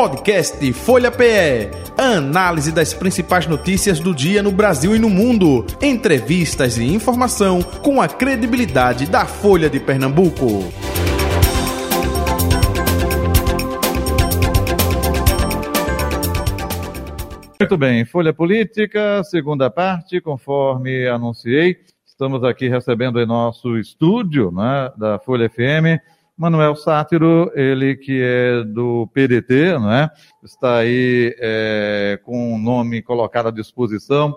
Podcast Folha PE. Análise das principais notícias do dia no Brasil e no mundo. Entrevistas e informação com a credibilidade da Folha de Pernambuco. Muito bem, Folha Política, segunda parte, conforme anunciei. Estamos aqui recebendo em nosso estúdio né, da Folha FM Manuel Sátiro, ele que é do PDT, não é? Está aí é, com o nome colocado à disposição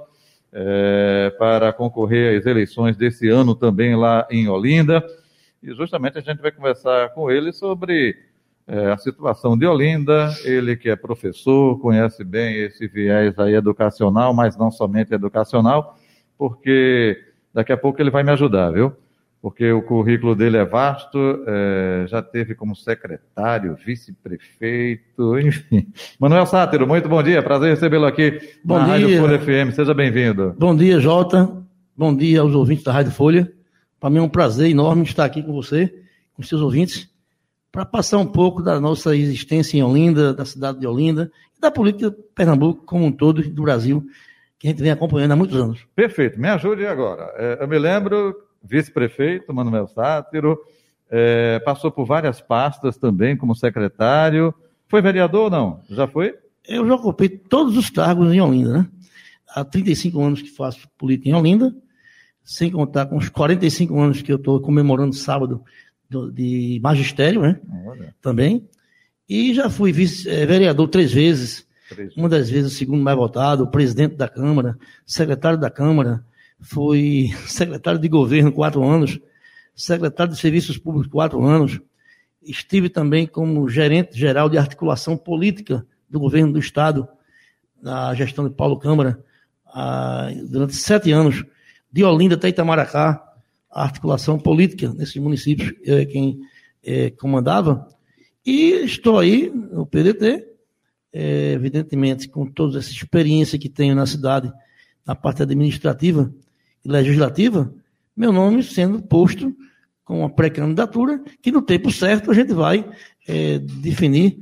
é, para concorrer às eleições desse ano também lá em Olinda. E justamente a gente vai conversar com ele sobre é, a situação de Olinda. Ele que é professor, conhece bem esse viés aí educacional, mas não somente educacional, porque daqui a pouco ele vai me ajudar, viu? Porque o currículo dele é vasto, é, já teve como secretário, vice-prefeito, enfim. Manuel Sátiro, muito bom dia, prazer recebê-lo aqui bom na dia. Rádio Folha FM, seja bem-vindo. Bom dia, Jota, bom dia aos ouvintes da Rádio Folha. Para mim é um prazer enorme estar aqui com você, com seus ouvintes, para passar um pouco da nossa existência em Olinda, da cidade de Olinda, e da política de Pernambuco como um todo, do Brasil, que a gente vem acompanhando há muitos anos. Perfeito, me ajude agora. É, eu me lembro vice-prefeito, Manuel Sátiro, é, passou por várias pastas também como secretário. Foi vereador ou não? Já foi? Eu já ocupei todos os cargos em Olinda, né? Há 35 anos que faço política em Olinda, sem contar com os 45 anos que eu estou comemorando sábado de magistério, né? Olha. Também. E já fui vice, é, vereador três vezes, três. uma das vezes o segundo mais votado, presidente da Câmara, secretário da Câmara, fui secretário de governo quatro anos, secretário de serviços públicos quatro anos, estive também como gerente geral de articulação política do governo do estado, na gestão de Paulo Câmara, durante sete anos, de Olinda até Itamaracá, a articulação política nesses municípios, é quem é, comandava, e estou aí no PDT, é, evidentemente, com toda essa experiência que tenho na cidade, na parte administrativa, legislativa, meu nome sendo posto com uma pré-candidatura, que no tempo certo a gente vai é, definir,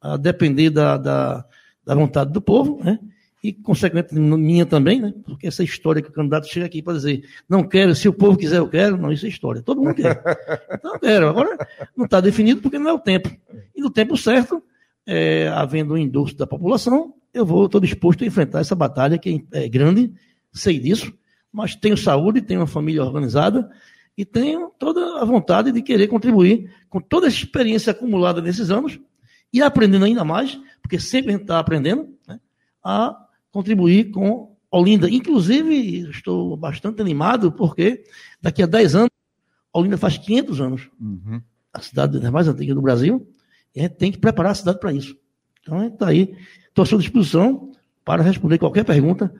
a depender da, da, da, vontade do povo, né? e, consequentemente, minha também, né? porque essa história que o candidato chega aqui para dizer, não quero, se o povo quiser, eu quero, não, isso é história, todo mundo quer. Então, eu quero. Agora, não está definido porque não é o tempo. E no tempo certo, é, havendo o endosso da população, eu vou, estou disposto a enfrentar essa batalha que é grande, sei disso, mas tenho saúde, tenho uma família organizada e tenho toda a vontade de querer contribuir com toda essa experiência acumulada nesses anos e aprendendo ainda mais, porque sempre a gente está aprendendo, né, a contribuir com Olinda. Inclusive, estou bastante animado, porque daqui a 10 anos, Olinda faz 500 anos. Uhum. A cidade mais antiga do Brasil, e a gente tem que preparar a cidade para isso. Então, a gente está aí, estou à sua disposição para responder qualquer pergunta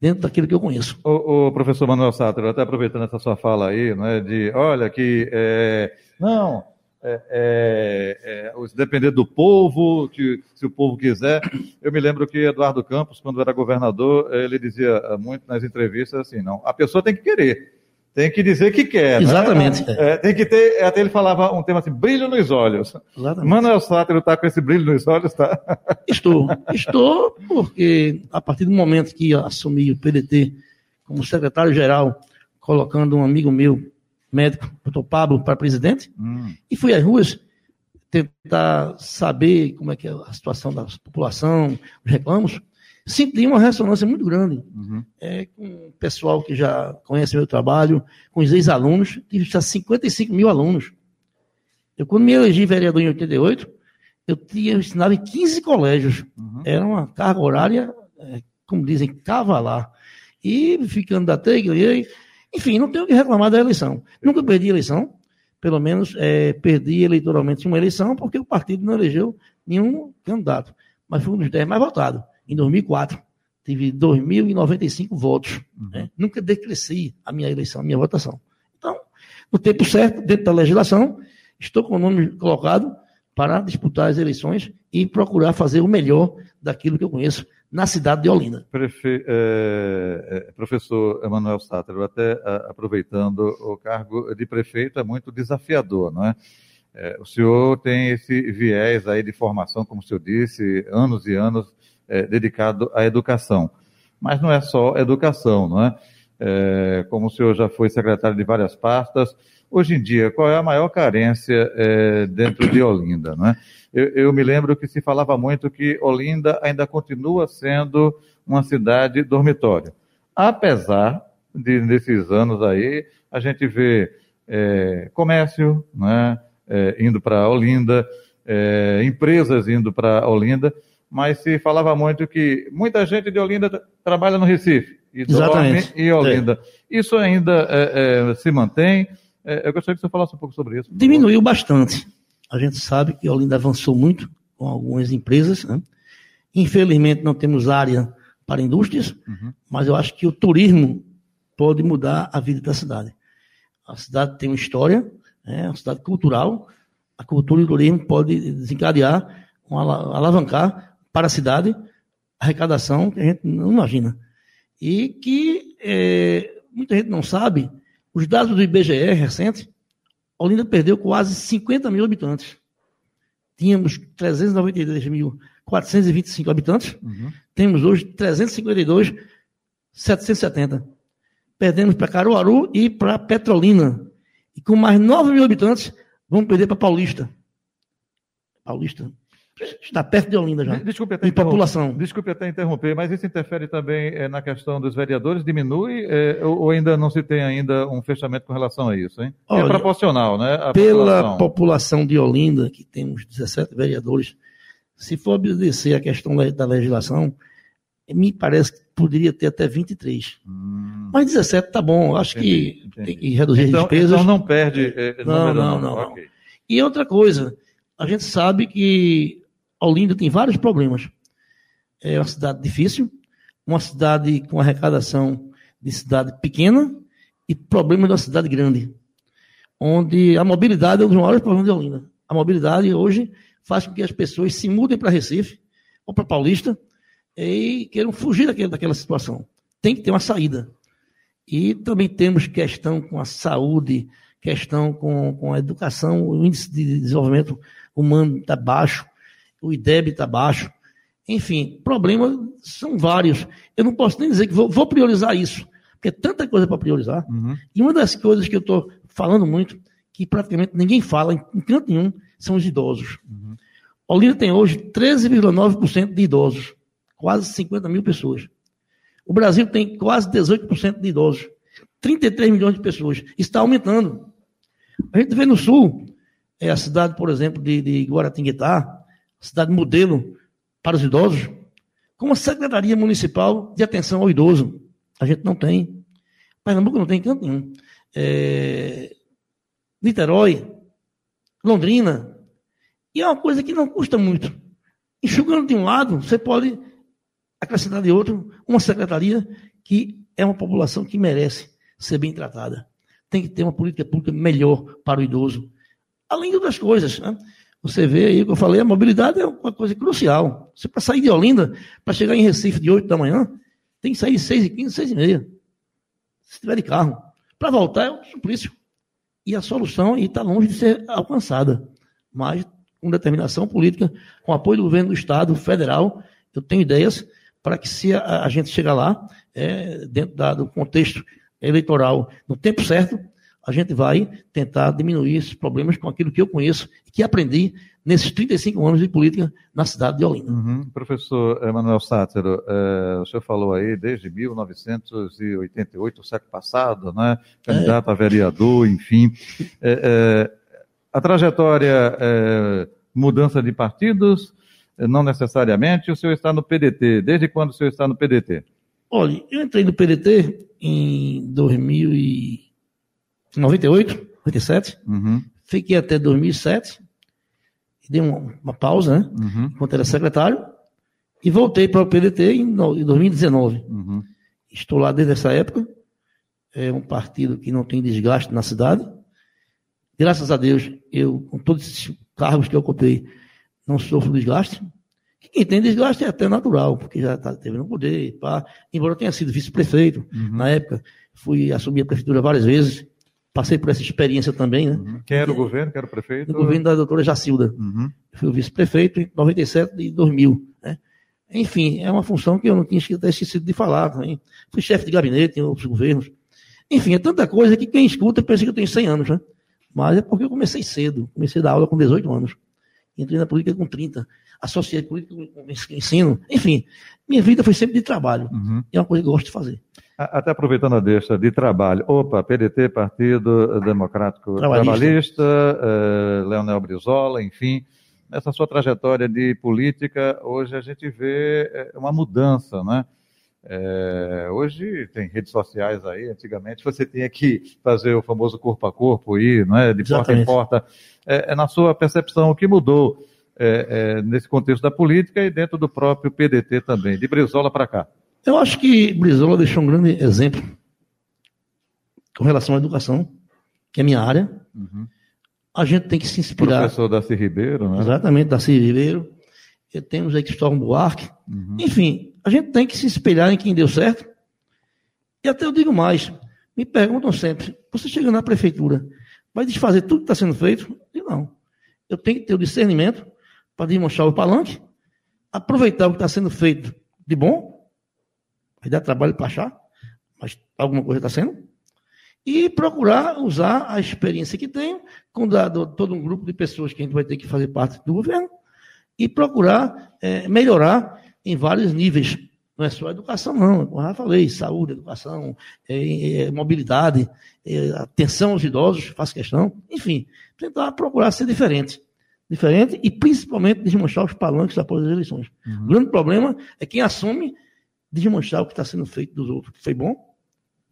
dentro daquilo que eu conheço. O, o professor Manuel Sátero, até aproveitando essa sua fala aí, né, de, olha, que, é, não, é, é, é, depender do povo, que, se o povo quiser. Eu me lembro que Eduardo Campos, quando era governador, ele dizia muito nas entrevistas assim, não, a pessoa tem que querer tem que dizer que quer. Né? Exatamente. Né? É, tem que ter, até ele falava um tema assim, brilho nos olhos. Exatamente. Manuel Sátiro está com esse brilho nos olhos, tá? Estou. Estou, porque a partir do momento que assumi o PDT como secretário-geral, colocando um amigo meu, médico, doutor Pablo, para presidente, hum. e fui às ruas tentar saber como é que é a situação da população, os reclamos, senti uma ressonância muito grande uhum. é, com pessoal que já conhece meu trabalho, com os ex-alunos, tive já 55 mil alunos. Eu, quando me elegi vereador em 88, eu tinha eu ensinava em 15 colégios. Uhum. Era uma carga horária, é, como dizem, cavalar. E ficando da TEG, ganhei. Enfim, não tenho o que reclamar da eleição. Nunca perdi a eleição, pelo menos é, perdi eleitoralmente uma eleição, porque o partido não elegeu nenhum candidato. Mas fui um dos 10 mais votados em 2004. Tive 2.095 votos. Uhum. Né? Nunca decresci a minha eleição, a minha votação. Então, no tempo certo, dentro da legislação, estou com o nome colocado para disputar as eleições e procurar fazer o melhor daquilo que eu conheço na cidade de Olinda. Prefe... É, professor Emanuel Sáter, até aproveitando o cargo de prefeito, é muito desafiador, não é? É, o senhor tem esse viés aí de formação, como o senhor disse, anos e anos é, dedicado à educação. Mas não é só educação, não é? é? Como o senhor já foi secretário de várias pastas, hoje em dia, qual é a maior carência é, dentro de Olinda, não é? Eu, eu me lembro que se falava muito que Olinda ainda continua sendo uma cidade dormitório. Apesar de, nesses anos aí, a gente vê é, comércio né, é, indo para Olinda, é, empresas indo para Olinda, mas se falava muito que muita gente de Olinda trabalha no Recife e dorme em Olinda. É. Isso ainda é, é, se mantém? eu gostaria que você falasse um pouco sobre isso. Diminuiu bastante. A gente sabe que Olinda avançou muito com algumas empresas. Né? Infelizmente não temos área para indústrias, uhum. mas eu acho que o turismo pode mudar a vida da cidade. A cidade tem uma história, é uma cidade cultural, a cultura e o turismo pode desencadear, alavancar para a cidade, arrecadação que a gente não imagina. E que é, muita gente não sabe, os dados do IBGE recente, Olinda perdeu quase 50 mil habitantes. Tínhamos 392.425 habitantes, uhum. temos hoje 352.770. Perdemos para Caruaru e para Petrolina. E com mais 9 mil habitantes, vamos perder para Paulista. Paulista, Está perto de Olinda já. Desculpe até, população. Desculpe até interromper, mas isso interfere também é, na questão dos vereadores? Diminui é, ou ainda não se tem ainda um fechamento com relação a isso? Hein? É Olha, é proporcional, né? pela população. população de Olinda, que temos 17 vereadores, se for obedecer a questão da legislação, me parece que poderia ter até 23. Hum. Mas 17 tá bom, acho entendi, que entendi. tem que reduzir então, as despesas. Então não perde. É, não, não, não, não. Okay. E outra coisa, a gente sabe que Olinda tem vários problemas. É uma cidade difícil, uma cidade com arrecadação de cidade pequena e problemas da cidade grande, onde a mobilidade é um dos maiores problemas de Olinda. A mobilidade hoje faz com que as pessoas se mudem para Recife ou para Paulista e queiram fugir daquela, situação. Tem que ter uma saída. E também temos questão com a saúde, questão com, com a educação, o índice de desenvolvimento humano está baixo o IDEB está baixo. Enfim, problemas são vários. Eu não posso nem dizer que vou, vou priorizar isso, porque é tanta coisa para priorizar. Uhum. E uma das coisas que eu estou falando muito, que praticamente ninguém fala em canto nenhum, são os idosos. Uhum. Olinda tem hoje 13,9% de idosos, quase 50 mil pessoas. O Brasil tem quase 18% de idosos, 33 milhões de pessoas. Está aumentando. A gente vê no sul, é a cidade, por exemplo, de, de Guaratinguetá, cidade modelo para os idosos, com uma Secretaria Municipal de Atenção ao Idoso. A gente não tem. Pernambuco não tem canto nenhum. É... Niterói, Londrina. E é uma coisa que não custa muito. Enxugando de um lado, você pode acrescentar de outro uma secretaria que é uma população que merece ser bem tratada. Tem que ter uma política pública melhor para o idoso. Além de outras coisas. Né? Você vê aí que eu falei, a mobilidade é uma coisa crucial. Você para sair de Olinda, para chegar em Recife de 8 da manhã, tem que sair de 6 e 15, 6 e meia. Se tiver de carro. Para voltar é um suplício. E a solução está longe de ser alcançada. Mas com determinação política, com apoio do governo do Estado, federal, eu tenho ideias para que se a, a gente chegar lá, é, dentro da, do contexto eleitoral, no tempo certo, a gente vai tentar diminuir esses problemas com aquilo que eu conheço e que aprendi nesses 35 anos de política na cidade de Olinda. Uhum. Professor Emanuel Sátero, é, o senhor falou aí desde 1988, o século passado, né? candidato é. a vereador, enfim. É, é a trajetória, mudança de partidos, não necessariamente, o senhor está no PDT. Desde quando o senhor está no PDT? Olha, eu entrei no PDT em 2000 e 98, 97. Uhum. Fiquei até 2007. Dei uma, uma pausa, né? Uhum. Enquanto era secretário. E voltei para o PDT em, em 2019. Uhum. Estou lá desde essa época. É um partido que não tem desgaste na cidade. Graças a Deus, eu, com todos esses cargos que eu ocupei, não sofro desgaste. Quem tem desgaste é até natural, porque já tá, teve no poder, pá. embora eu tenha sido vice-prefeito uhum. na época, fui assumir a prefeitura várias vezes, passei por essa experiência também, né? Uhum. Quem era o governo? Quem era o prefeito? No governo da doutora Jacilda. Uhum. Fui o vice-prefeito em 97 e 2000. Né? Enfim, é uma função que eu não tinha até esquecido de falar também. Fui chefe de gabinete em outros governos. Enfim, é tanta coisa que quem escuta pensa que eu tenho 100 anos, né? Mas é porque eu comecei cedo. Comecei a dar aula com 18 anos. Entrei na política com 30. Associei política com ensino. Enfim, minha vida foi sempre de trabalho. Uhum. É uma coisa que eu gosto de fazer. Até aproveitando a deixa de trabalho, opa, PDT, Partido Democrático Trabalhista. Trabalhista, eh, Leonel Brizola, enfim, nessa sua trajetória de política, hoje a gente vê eh, uma mudança, né? Eh, hoje tem redes sociais aí, antigamente você tinha que fazer o famoso corpo a corpo, ir, não é? de porta em Exatamente. porta. É, é na sua percepção, o que mudou eh, eh, nesse contexto da política e dentro do próprio PDT também, de Brizola para cá? Eu acho que Brizola deixou um grande exemplo com relação à educação, que é minha área. Uhum. A gente tem que se inspirar. Professor Darcy Ribeiro, né? Exatamente, Darcy Ribeiro. E Temos aí Cristóvão Buarque. Uhum. Enfim, a gente tem que se espelhar em quem deu certo. E até eu digo mais. Me perguntam sempre, você chega na prefeitura, vai desfazer tudo que está sendo feito? Eu digo, não. Eu tenho que ter o discernimento para demonstrar o palanque, aproveitar o que está sendo feito de bom, vai dar trabalho para achar, mas alguma coisa está sendo, e procurar usar a experiência que tenho com dado, todo um grupo de pessoas que a gente vai ter que fazer parte do governo, e procurar eh, melhorar em vários níveis. Não é só educação, não. Como eu já falei, saúde, educação, eh, eh, mobilidade, eh, atenção aos idosos, faço questão. Enfim, tentar procurar ser diferente. Diferente e principalmente desmanchar os palanques após as eleições. O grande problema é quem assume desmanchar o que está sendo feito dos outros, que foi bom,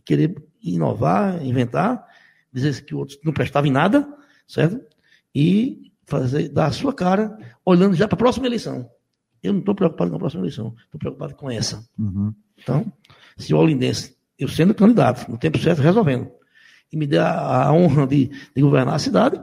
querer inovar, inventar, dizer que o outro não prestava em nada, certo? E fazer, dar a sua cara, olhando já para a próxima eleição. Eu não estou preocupado com a próxima eleição, estou preocupado com essa. Uhum. Então, se o Olindense, eu sendo candidato, no tempo certo, resolvendo, e me der a, a honra de, de governar a cidade,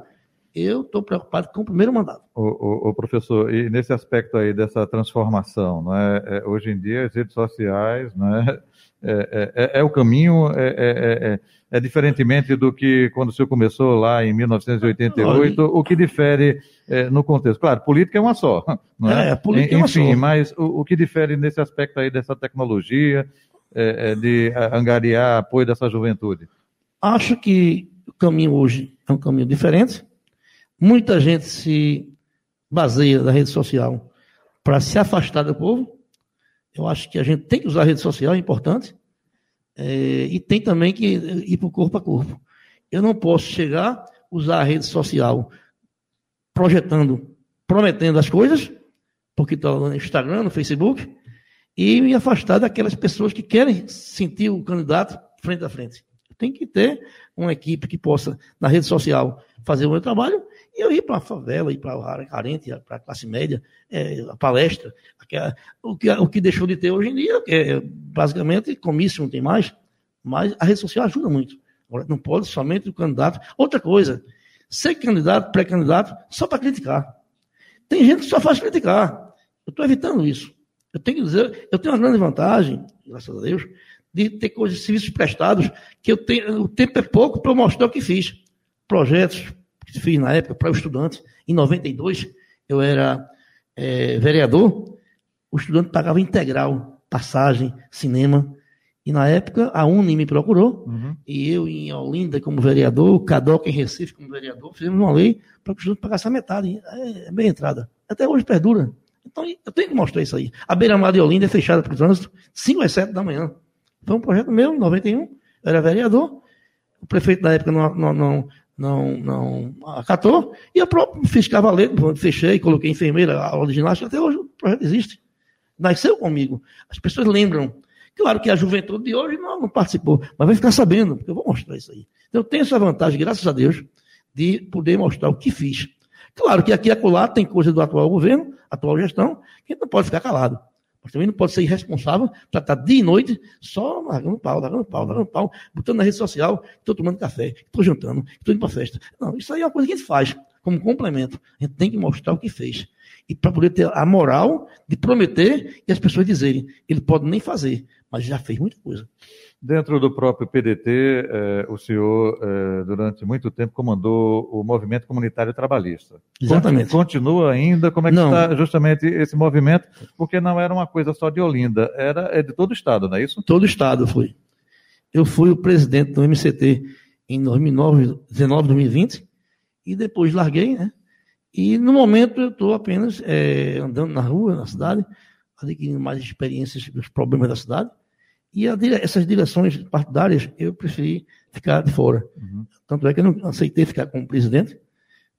eu estou preocupado com o primeiro mandato. O, o, o professor, e nesse aspecto aí dessa transformação, é, é, hoje em dia as redes sociais, não é, é, é, é o caminho, é, é, é, é diferentemente do que quando o senhor começou lá em 1988, o que difere é, no contexto? Claro, política é uma só, não é? É, política é uma Enfim, só. mas o, o que difere nesse aspecto aí dessa tecnologia, é, é, de angariar apoio dessa juventude? Acho que o caminho hoje é um caminho diferente. Muita gente se baseia na rede social para se afastar do povo. Eu acho que a gente tem que usar a rede social, é importante. É, e tem também que ir para o corpo a corpo. Eu não posso chegar, usar a rede social projetando, prometendo as coisas, porque estou no Instagram, no Facebook, e me afastar daquelas pessoas que querem sentir o candidato frente a frente. Tem que ter uma equipe que possa, na rede social, fazer o meu trabalho e eu ir para a favela, ir para área carente, para a classe média, é, a palestra, o, que, o que deixou de ter hoje em dia, que é basicamente comício não tem mais, mas a rede social ajuda muito. Agora, não pode somente o candidato. Outra coisa, ser candidato, pré-candidato, só para criticar. Tem gente que só faz criticar. Eu estou evitando isso. Eu tenho que dizer, eu tenho uma grande vantagem, graças a Deus, de ter coisas, serviços prestados, que eu tenho, o tempo é pouco para eu mostrar o que fiz. Projetos fiz na época para o estudante. Em 92, eu era eh, vereador, o estudante pagava integral, passagem, cinema. E na época, a Uni me procurou, e eu em Olinda como vereador, o Cadoc em Recife como vereador, fizemos uma lei para que o estudante pagasse a metade. É, é bem entrada. Até hoje perdura. Então, eu tenho que mostrar isso aí. A beira-mar de Olinda é fechada para o trânsito, 5 às 7 da manhã. Foi um projeto meu, em 91, eu era vereador, o prefeito da época não, não, não, não, não acatou, e eu próprio fiz cavaleiro, fechei, coloquei enfermeira, aula de ginástica, até hoje o projeto existe. Nasceu comigo. As pessoas lembram. Claro que a juventude de hoje não, não participou, mas vai ficar sabendo, porque eu vou mostrar isso aí. Então, eu tenho essa vantagem, graças a Deus, de poder mostrar o que fiz. Claro que aqui e acolá tem coisa do atual governo, atual gestão, que não pode ficar calado. Mas também não pode ser irresponsável para estar dia e noite só largando pau, largando pau, largando pau, botando na rede social, estou tomando café, estou jantando, estou indo para festa. Não, isso aí é uma coisa que a gente faz. como complemento. A gente tem que mostrar o que fez. E para poder ter a moral de prometer e as pessoas dizerem, ele pode nem fazer, mas já fez muita coisa. Dentro do próprio PDT, eh, o senhor, eh, durante muito tempo, comandou o movimento comunitário trabalhista. Exatamente. Continua ainda? Como é que Não. está justamente esse movimento? Porque não era uma coisa só de Olinda, era é de todo o Estado, não é isso? Todo o Estado fui. Eu fui o presidente do MCT em 2009, 19, 2020, e depois larguei, né? E no momento eu estou apenas eh, andando na rua, na cidade, adquirindo mais experiências dos problemas da cidade. E a essas direções partidárias eu preferi ficar de fora. Uhum. Tanto é que eu não aceitei ficar como presidente.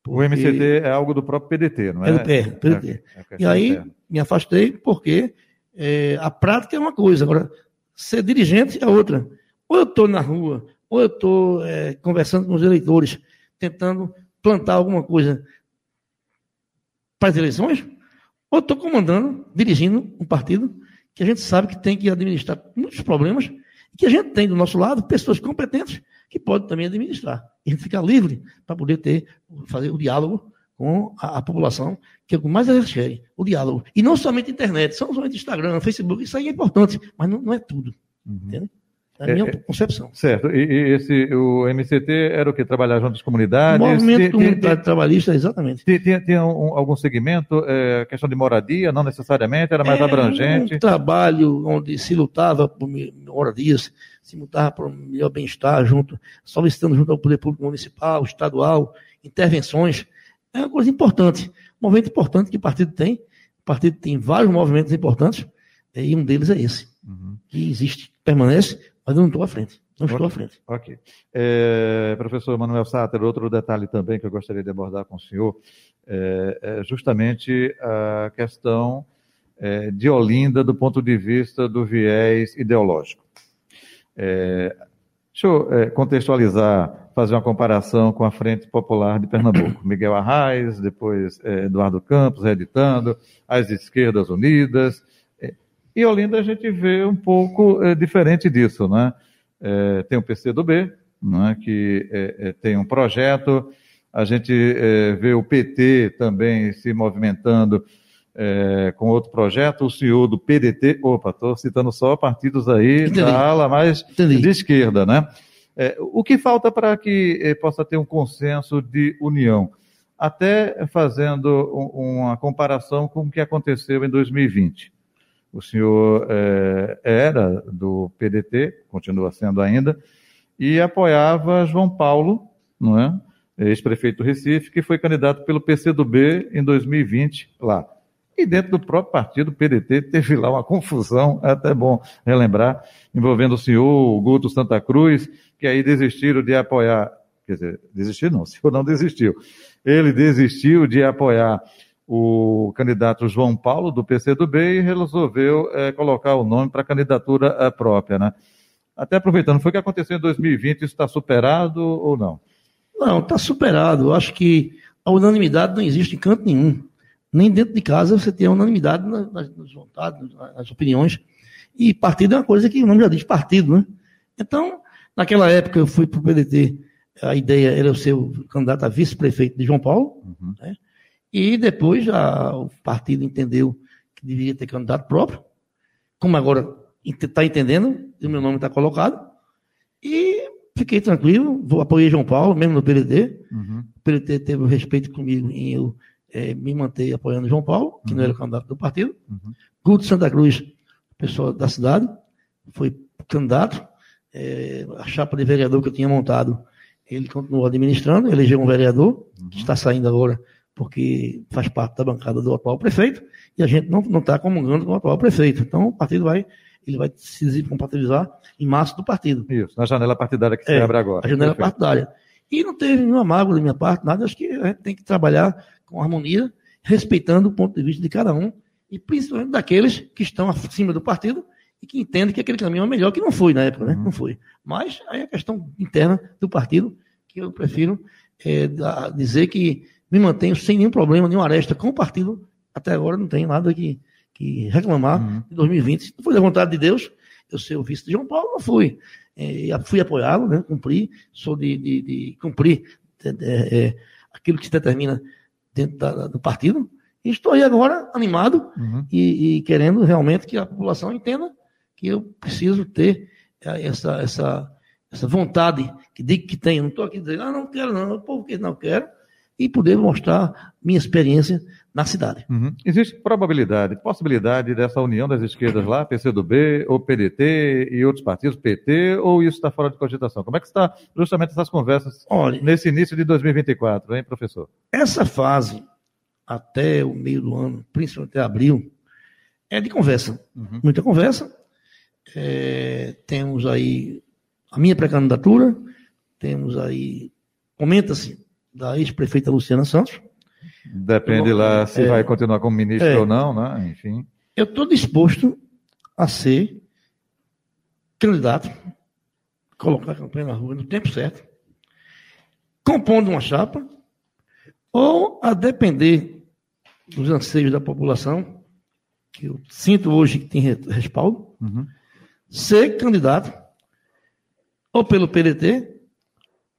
O MCT é algo do próprio PDT, não é? É do PR, PDT. É- é E aí interna. me afastei porque eh, a prática é uma coisa, agora ser dirigente é outra. Ou eu estou na rua, ou eu estou conversando com os eleitores, tentando plantar alguma coisa para as eleições, ou estou comandando, dirigindo um partido que a gente sabe que tem que administrar muitos problemas e que a gente tem do nosso lado pessoas competentes que podem também administrar. E a gente fica livre para poder ter, fazer o diálogo com a, a população, que é o que mais eles querem, o diálogo. E não somente internet, não somente Instagram, Facebook, isso aí é importante, mas não, não é tudo. Uhum. Entende? É a minha é. concepção. Certo. E, e esse, o MCT era o que? Trabalhar junto às comunidades? Movimento Tinha- tinha- comunitário trabalhista, exatamente. Tinha, tinha- um- algum segmento, é, questão de moradia, não necessariamente, era mais É abrangente. Um trabalho onde se lutava por moradias, se lutava por um melhor bem-estar, junto, solicitando junto ao Poder Público Municipal, estadual, intervenções. É uma coisa importante. Um movimento importante que o partido tem. O partido tem vários movimentos importantes, e um deles é esse, Uhum. que existe, permanece, mas eu não estou à frente. Não estou Ok. à frente. Ok. É, professor Manuel Sáter, outro detalhe também que eu gostaria de abordar com o senhor é, é justamente a questão é, de Olinda do ponto de vista do viés ideológico. É, deixa eu é, contextualizar, fazer uma comparação com a Frente Popular de Pernambuco. Miguel Arraes, depois é, Eduardo Campos reeditando, as Esquerdas Unidas. E Olinda a gente vê um pouco é, diferente disso, né? É, tem o PCdoB, né, que é, tem um projeto, a gente vê o PT também se movimentando com outro projeto, o senhor do PDT, opa, estou citando só partidos aí Entendi. da ala mais Entendi. de esquerda, né? O que falta para que possa ter um consenso de união? Até fazendo um- uma comparação com o que aconteceu em 2020. O senhor eh, era do PDT, continua sendo ainda, e apoiava João Paulo, não é? ex-prefeito do Recife, que foi candidato pelo PCdoB em 2020 lá. E dentro do próprio partido, PDT, teve lá uma confusão, é até bom relembrar, envolvendo o senhor, o Guto Santa Cruz, que aí desistiram de apoiar, quer dizer, desistir não, o senhor não desistiu. Ele desistiu de apoiar o candidato João Paulo, do PCdoB, e resolveu eh, colocar o nome para a candidatura eh, própria, né? Até aproveitando, foi o que aconteceu em 2020, isso está superado ou não? Não, está superado. Eu acho que a unanimidade não existe em canto nenhum. Nem dentro de casa você tem a unanimidade nas, nas- nas vontades, nas opiniões. E partido é uma coisa que o nome já diz partido, né? Então, naquela época eu fui para o PDT, a ideia era eu ser o candidato a vice-prefeito de João Paulo, Uhum. né? E depois a- o partido entendeu que deveria ter candidato próprio, como agora está entendendo, e o meu nome está colocado, e fiquei tranquilo, vou apoiei João Paulo, mesmo no PDT, Uhum. o PDT teve o respeito comigo em eu eh, me manter apoiando João Paulo, que não era o candidato do partido. Uhum. Guto Santa Cruz, pessoa da cidade, foi candidato. Eh, a chapa de vereador que eu tinha montado, ele continuou administrando, elegeu um vereador, que está saindo agora, porque faz parte da bancada do atual prefeito, e a gente não está comungando com o atual prefeito. Então, o partido vai, ele vai se descompatibilizar em março do partido Isso, na janela partidária que se É, abre agora. a janela Perfeito. partidária. E não teve nenhuma mágoa da minha parte, nada. Acho que a gente tem que trabalhar com harmonia, respeitando o ponto de vista de cada um, e principalmente daqueles que estão acima do partido e que entendem que aquele caminho é melhor, que não foi na época, né? Uhum. Não foi. Mas aí é questão interna do partido, que eu prefiro é, dizer que me mantenho sem nenhum problema, nenhuma aresta com o partido. Até agora não tenho nada que, que reclamar Uhum. em 2020. Se não foi da vontade de Deus, eu ser o vice de João Paulo, não fui. É, fui apoiá-lo, né? cumpri, sou de, de, de cumprir é, é, aquilo que se determina dentro da, do partido. E estou aí agora animado uhum. e, e, querendo realmente que a população entenda que eu preciso ter essa, essa, essa vontade que digo que tenho. Não estou aqui dizendo, ah, não quero não, o povo que não quero, e poder mostrar minha experiência na cidade. Uhum. Existe probabilidade, possibilidade dessa união das esquerdas lá, PCdoB, ou PDT e outros partidos, PT, ou isso está fora de cogitação? Como é que está justamente essas conversas Olha, nesse início de 2024, hein, professor? Essa fase, até o meio do ano, principalmente até abril, é de conversa. Uhum. Muita conversa. É, temos aí a minha pré-candidatura, temos aí, comenta-se da ex-prefeita Luciana Santos. Depende lá se é, vai continuar como ministro é, ou não, né? Enfim. Eu estou disposto a ser candidato, colocar a campanha na rua no tempo certo, compondo uma chapa, ou a depender dos anseios da população, que eu sinto hoje que tem respaldo, uhum. ser candidato ou pelo PDT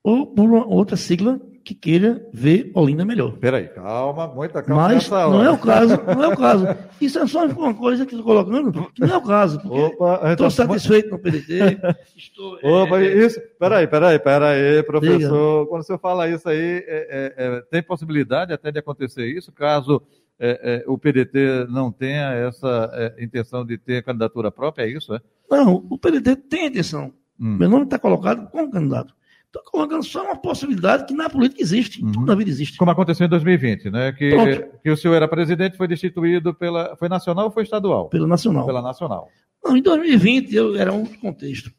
ou por uma outra sigla que queira ver Olinda melhor. Peraí, calma, muita calma. Mas não é o caso, não é o caso. Isso é só uma coisa que estou colocando, que não é o caso. Opa, estou satisfeito com o PDT. Estou, Opa, é, isso. Peraí, peraí, peraí, professor. Diga. Quando o senhor fala isso aí, é, é, é, tem possibilidade até de acontecer isso, caso é, é, o PDT não tenha essa intenção de ter candidatura própria, é isso? É? Não, o PDT tem a intenção. Hum. Meu nome está colocado como candidato. Estou colocando só uma possibilidade que na política existe, uhum. tudo na vida existe. Como aconteceu em 2020, né? Que, que o senhor era presidente, foi destituído pela. Foi nacional ou foi estadual? Pela nacional. Pela nacional. Não, em 2020 eu, era um contexto.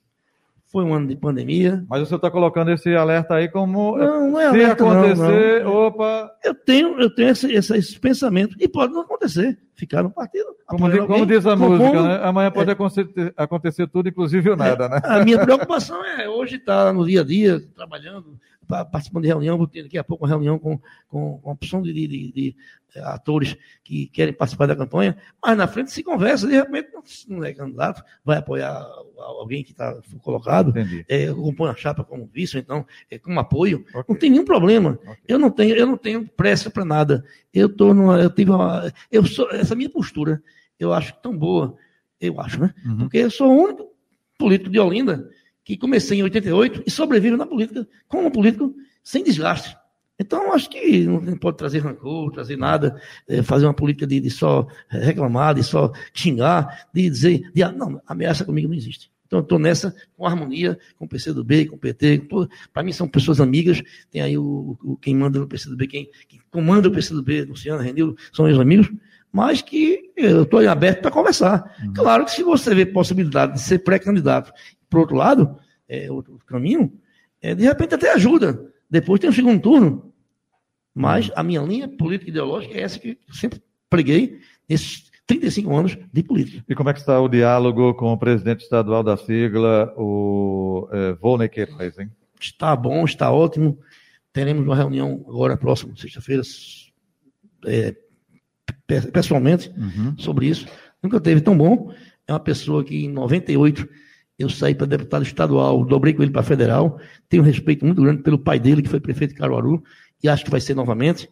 Foi um ano de pandemia. Mas o senhor está colocando esse alerta aí como. Não, não é se alerta, acontecer, não, não. opa. Eu tenho, eu tenho esse, esse, esse, pensamento. E pode não acontecer. Ficar no partido. Como, diz, como diz a música, né? Amanhã pode é. acontecer, acontecer, tudo, inclusive o nada, é. né? A minha preocupação é hoje estar tá no dia a dia, trabalhando, participando de reunião, vou ter daqui a pouco uma reunião com, com, com uma opção de, de, de, de, eh, atores que querem participar da campanha, mas na frente se conversa, de repente não é candidato, vai apoiar alguém que está colocado, é, compõe a chapa como vice, então, é, com apoio, okay. não tem nenhum problema. Okay. Eu não tenho, eu não tenho pressa para nada. Eu tô numa, eu tive uma, eu sou, essa minha postura, eu acho tão boa, eu acho, né? Uhum. Porque eu sou o único político de Olinda que comecei em 88 e sobrevivo na política como político sem desgaste. Então, acho que não pode trazer rancor, trazer nada, é, fazer uma política de, de, só reclamar, de só xingar, de dizer, de, não, ameaça comigo não existe. Então, eu estou nessa com harmonia com o PCdoB, com o PT. Para mim, são pessoas amigas. Tem aí o, o quem manda no PCdoB, quem, quem comanda o PCdoB, Luciano, Renildo, são meus amigos. Mas que eu estou aberto para conversar. Uhum. Claro que se você vê possibilidade de ser pré-candidato por outro lado, é, outro caminho, é, de repente até ajuda. Depois tem o segundo turno. Mas a minha linha política ideológica é essa que eu sempre preguei nesses 35 anos de política. E como é que está o diálogo com o presidente estadual da sigla, o é, Volney Queiroz, hein? Está bom, está ótimo. Teremos uma reunião agora, próxima sexta-feira, é, pessoalmente, uhum. sobre isso. Nunca teve tão bom. É uma pessoa que em 98 eu saí para deputado estadual, dobrei com ele para federal, tenho um respeito muito grande pelo pai dele, que foi prefeito de Caruaru, e acho que vai ser novamente.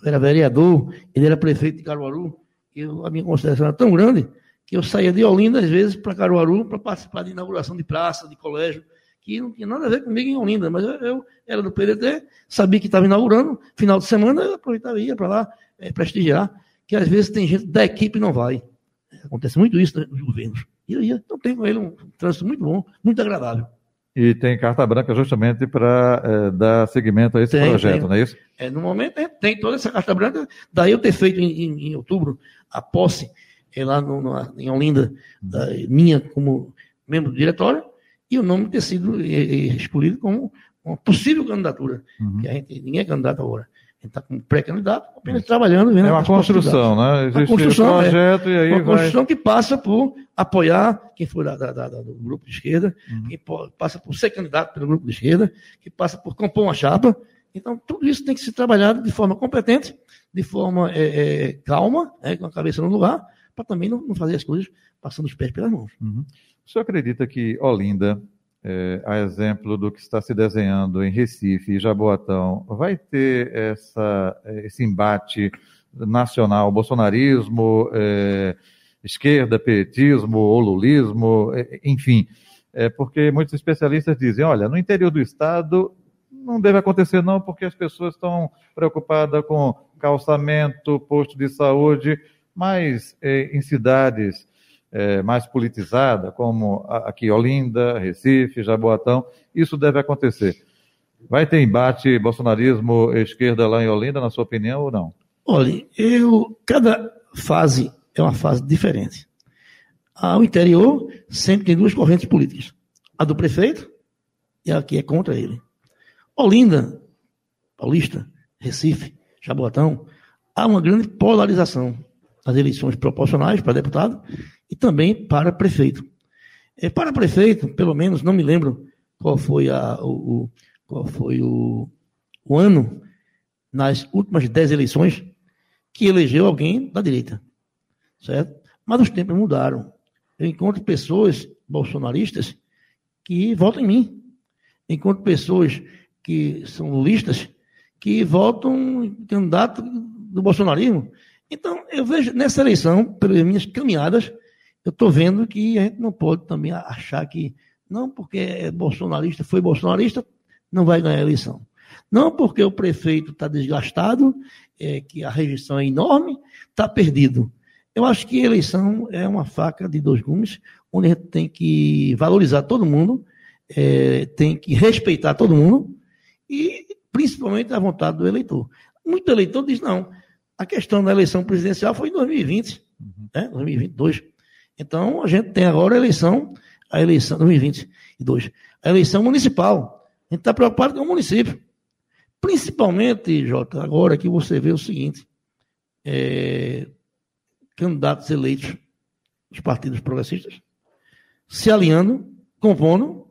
Eu era vereador, ele era prefeito de Caruaru, eu, a minha consideração era tão grande que eu saía de Olinda, às vezes, para Caruaru, para participar de inauguração de praça, de colégio, que não tinha nada a ver comigo em Olinda, mas eu, eu era do PDT, sabia que estava inaugurando, final de semana eu aproveitava e ia para lá é, prestigiar, que às vezes tem gente da equipe não vai. Acontece muito isso nos governos. E eu ia, então tem com ele um trânsito muito bom, muito agradável. E tem carta branca justamente para é, dar seguimento a esse tem, projeto, tem. não é isso? É, no momento é, tem toda essa carta branca, daí eu ter feito em, em, em outubro a posse é, lá no, no, em Olinda, da, minha como membro do diretório, e o nome ter sido é, é, escolhido como uma possível candidatura, uhum. que a gente, ninguém é candidato agora gente está como pré-candidato, apenas trabalhando. Vendo é uma construção, né? Existe uma construção, um projeto é, e aí Uma vai... construção que passa por apoiar quem for da, da, da, do grupo de esquerda, uhum. que passa por ser candidato pelo grupo de esquerda, que passa por compor uma chapa. Então, tudo isso tem que ser trabalhado de forma competente, de forma é, é, calma, né, com a cabeça no lugar, para também não, não, fazer as coisas passando os pés pelas mãos. Uhum. O senhor acredita que Olinda é, a exemplo do que está se desenhando em Recife e Jaboatão, vai ter essa, esse embate nacional, bolsonarismo, é, esquerda, petismo ou lulismo, é, enfim, é, porque muitos especialistas dizem, olha, no interior do estado não deve acontecer não, porque as pessoas estão preocupadas com calçamento, posto de saúde, mas é, em cidades é, mais politizadas, como aqui Olinda, Recife, Jaboatão, isso deve acontecer. Vai ter embate bolsonarismo-esquerda lá em Olinda, na sua opinião, ou não? Olha, eu, cada fase é uma fase diferente. Ao interior, sempre tem duas correntes políticas. A do prefeito e a que é contra ele. Olinda, Paulista, Recife, Jaboatão, há uma grande polarização nas eleições proporcionais para deputado e também para prefeito. É, para prefeito, pelo menos, não me lembro qual foi, a, o, o qual foi o, o ano nas últimas dez eleições que elegeu alguém da direita, certo? Mas os tempos mudaram. Eu encontro pessoas bolsonaristas que votam em mim. Encontro pessoas que são lulistas que votam em candidato do bolsonarismo. Então, eu vejo nessa eleição, pelas minhas caminhadas, eu estou vendo que a gente não pode também achar que, não porque é bolsonarista, foi bolsonarista, não vai ganhar a eleição. Não porque o prefeito está desgastado, é, que a rejeição é enorme, está perdido. Eu acho que a eleição é uma faca de dois gumes, onde a gente tem que valorizar todo mundo, é, tem que respeitar todo mundo e principalmente a vontade do eleitor. Muito eleitor diz não. A questão da eleição presidencial foi em 2020, uhum. né? 2022. Então a gente tem agora a eleição, a eleição 2022, a eleição municipal. A gente está preocupado com o município. Principalmente, Jota, agora que você vê o seguinte: é, candidatos eleitos dos partidos progressistas se alinhando, compondo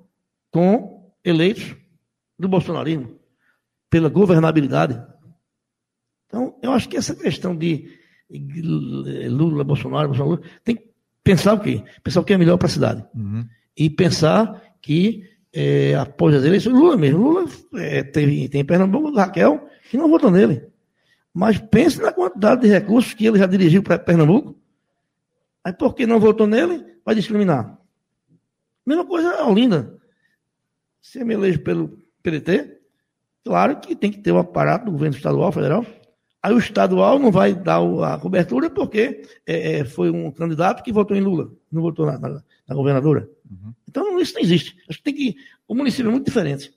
com eleitos do bolsonarismo, pela governabilidade. Então, eu acho que essa questão de Lula, Bolsonaro, Bolsonaro, tem que pensar o quê? Pensar o que é melhor para a cidade. Uhum. E pensar que é, após as eleições, Lula mesmo. Lula é, teve, tem em Pernambuco Raquel, que não votou nele. Mas pense na quantidade de recursos que ele já dirigiu para Pernambuco. Aí por que não votou nele? Vai discriminar. Mesma coisa a Olinda. Se me elege pelo PDT, claro que tem que ter o aparato do governo estadual, federal. Aí o estadual não vai dar a cobertura porque é, é, foi um candidato que votou em Lula, não votou na, na, na governadora. Uhum. Então isso não existe. Acho que tem que. O município é muito diferente.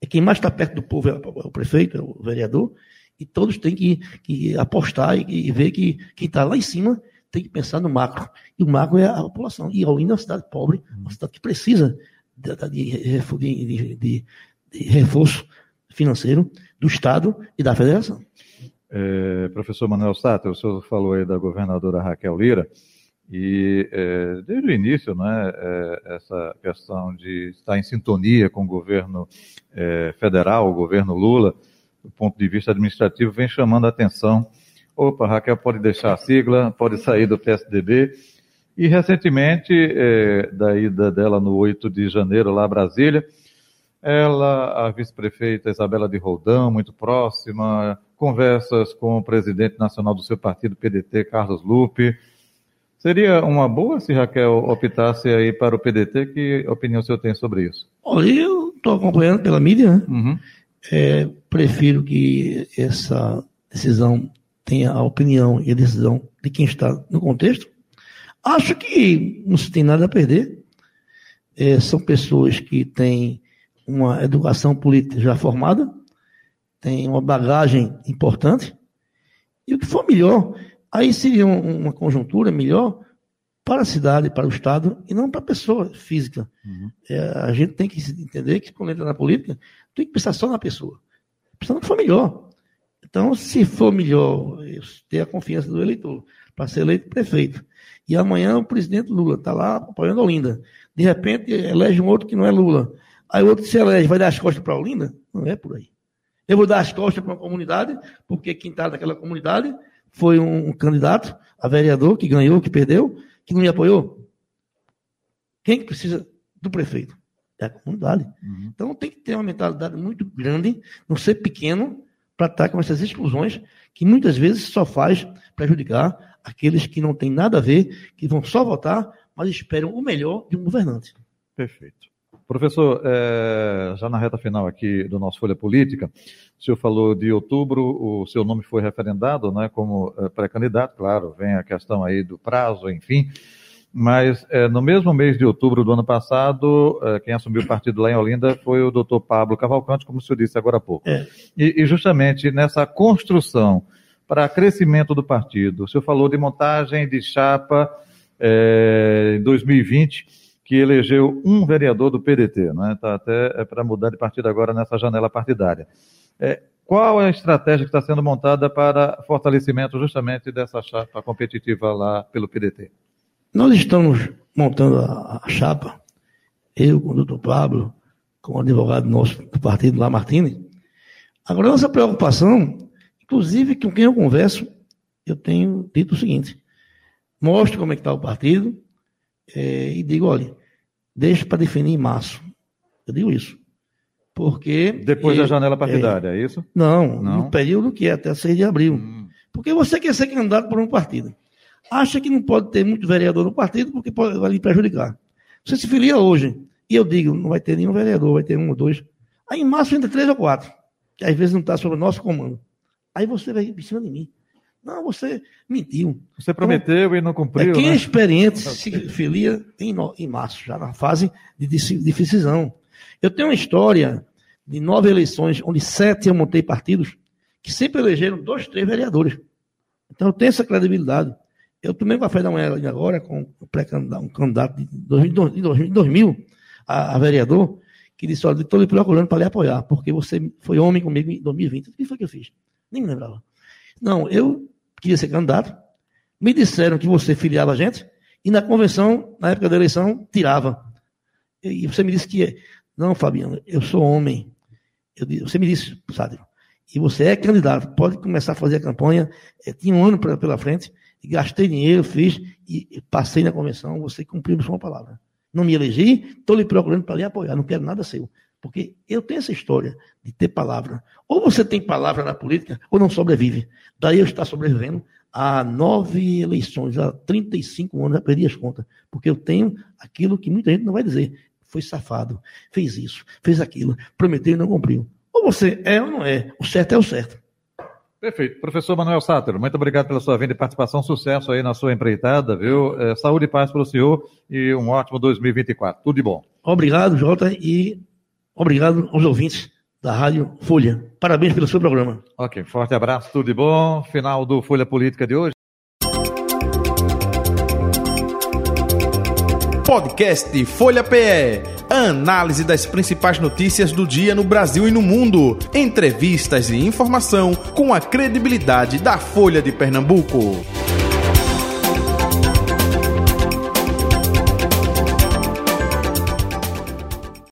É quem mais está perto do povo é o prefeito, é o vereador, e todos têm que, que apostar e, e ver que quem está lá em cima tem que pensar no macro. E o macro é a população. E Olinda é uma cidade pobre, uma cidade que precisa de, de, de, de reforço financeiro do Estado e da Federação. É, professor Manuel Sato, o senhor falou aí da governadora Raquel Lira. E é, desde o início, né, é, essa questão de estar em sintonia com o governo é, federal, o governo Lula, do ponto de vista administrativo, vem chamando a atenção. Opa, Raquel pode deixar a sigla, pode sair do PSDB. E recentemente, é, da ida dela no 8 de janeiro lá a Brasília, ela, a vice-prefeita Isabela de Roldão, muito próxima, conversas com o presidente nacional do seu partido, PDT, Carlos Lupe, Seria uma boa se Raquel optasse aí para o PDT? Que opinião o senhor tem sobre isso? Olha, eu estou acompanhando pela mídia, né? Uhum. É, prefiro que essa decisão tenha a opinião e a decisão de quem está no contexto. Acho que não se tem nada a perder. É, são pessoas que têm uma educação política já formada, têm uma bagagem importante, e o que for melhor Aí seria uma conjuntura melhor para a cidade, para o Estado, e não para a pessoa física. Uhum. É, a gente tem que entender que quando entra na política, tem que pensar só na pessoa. Pensando que for melhor. Então, se for melhor ter a confiança do eleitor para ser eleito prefeito, e amanhã o presidente Lula está lá apoiando a Olinda, de repente elege um outro que não é Lula, aí o outro se elege, vai dar as costas para a Olinda? Não é por aí. Eu vou dar as costas para uma comunidade, porque quem está naquela comunidade foi um candidato a vereador que ganhou, que perdeu, que não me apoiou? Quem que precisa do prefeito? é a comunidade. Uhum. Então tem que ter uma mentalidade muito grande, não ser pequeno, para estar com essas exclusões que muitas vezes só faz prejudicar aqueles que não têm nada a ver, que vão só votar, mas esperam o melhor de um governante. Perfeito. Professor, é, já na reta final aqui do nosso Folha Política, o senhor falou de outubro, o seu nome foi referendado né, como é, pré-candidato, claro, vem a questão aí do prazo, enfim. Mas é, no mesmo mês de outubro do ano passado, é, quem assumiu o partido lá em Olinda foi o doutor Pablo Cavalcante, como o senhor disse agora há pouco. É. E, e, justamente nessa construção para crescimento do partido, o senhor falou de montagem de chapa é, em 2020, que elegeu um vereador do PDT, não é? Está até é para mudar de partido agora nessa janela partidária. É, qual é a estratégia que está sendo montada para fortalecimento justamente dessa chapa competitiva lá pelo PDT? Nós estamos montando a, a chapa, eu com o doutor Pablo, com o advogado nosso do partido lá, Martini. Agora, nossa preocupação, inclusive com quem eu converso, eu tenho dito o seguinte: mostre como é que está o partido é, e digo, olha, deixe para definir em março. Eu digo isso. Porque. Depois eu, da janela partidária, é, é, isso? Não, não, no período que é até 6 de abril. Hum. Porque você quer ser candidato por um partido acha que não pode ter muito vereador no partido porque pode, vai lhe prejudicar. Você se filia hoje, e eu digo, não vai ter nenhum vereador, vai ter um ou dois. Aí em março entra três ou quatro, que às vezes não está sob o nosso comando. Aí você vai em cima de mim. Não, você mentiu. Você prometeu então, e não cumpriu. É quem é né? é experiente se filia em, em março, já na fase de, de decisão. Eu tenho uma história de nove eleições, onde sete eu montei partidos, que sempre elegeram dois, três vereadores. Então eu tenho essa credibilidade. Eu tomei um café da manhã agora com um candidato de 2000, 2000 a, a, vereador, que disse: Olha, estou lhe procurando para lhe apoiar, porque você foi homem comigo em 2020. O que foi que eu fiz? Nem me lembrava. Não, eu queria ser candidato. Me disseram que você filiava a gente, e na convenção, na época da eleição, tirava. E você me disse que. Não, Fabiano, eu sou homem. Eu, você me disse, Sádrio, e você é candidato, pode começar a fazer a campanha. É, tinha um ano pra, pela frente gastei dinheiro, fiz e passei na convenção, você cumpriu sua palavra. Não me elegi, estou lhe procurando para lhe apoiar, não quero nada seu. Porque eu tenho essa história de ter palavra. Ou você tem palavra na política, ou não sobrevive. Daí eu estou sobrevivendo a nove eleições, há 35 anos, já perdi as contas. Porque eu tenho aquilo que muita gente não vai dizer. Foi safado, fez isso, fez aquilo, prometeu e não cumpriu. Ou você é ou não é. O certo é o certo. Perfeito. Professor Manuel Sátero, muito obrigado pela sua vinda e participação. Sucesso aí na sua empreitada, viu? É, saúde e paz para o senhor e um ótimo 2024. Tudo de bom. Obrigado, Jota, e obrigado aos ouvintes da Rádio Folha. Parabéns pelo seu programa. Ok, forte abraço, tudo de bom. Final do Folha Política de hoje. Podcast Folha PE análise das principais notícias do dia no Brasil e no mundo, entrevistas e informação com a credibilidade da Folha de Pernambuco.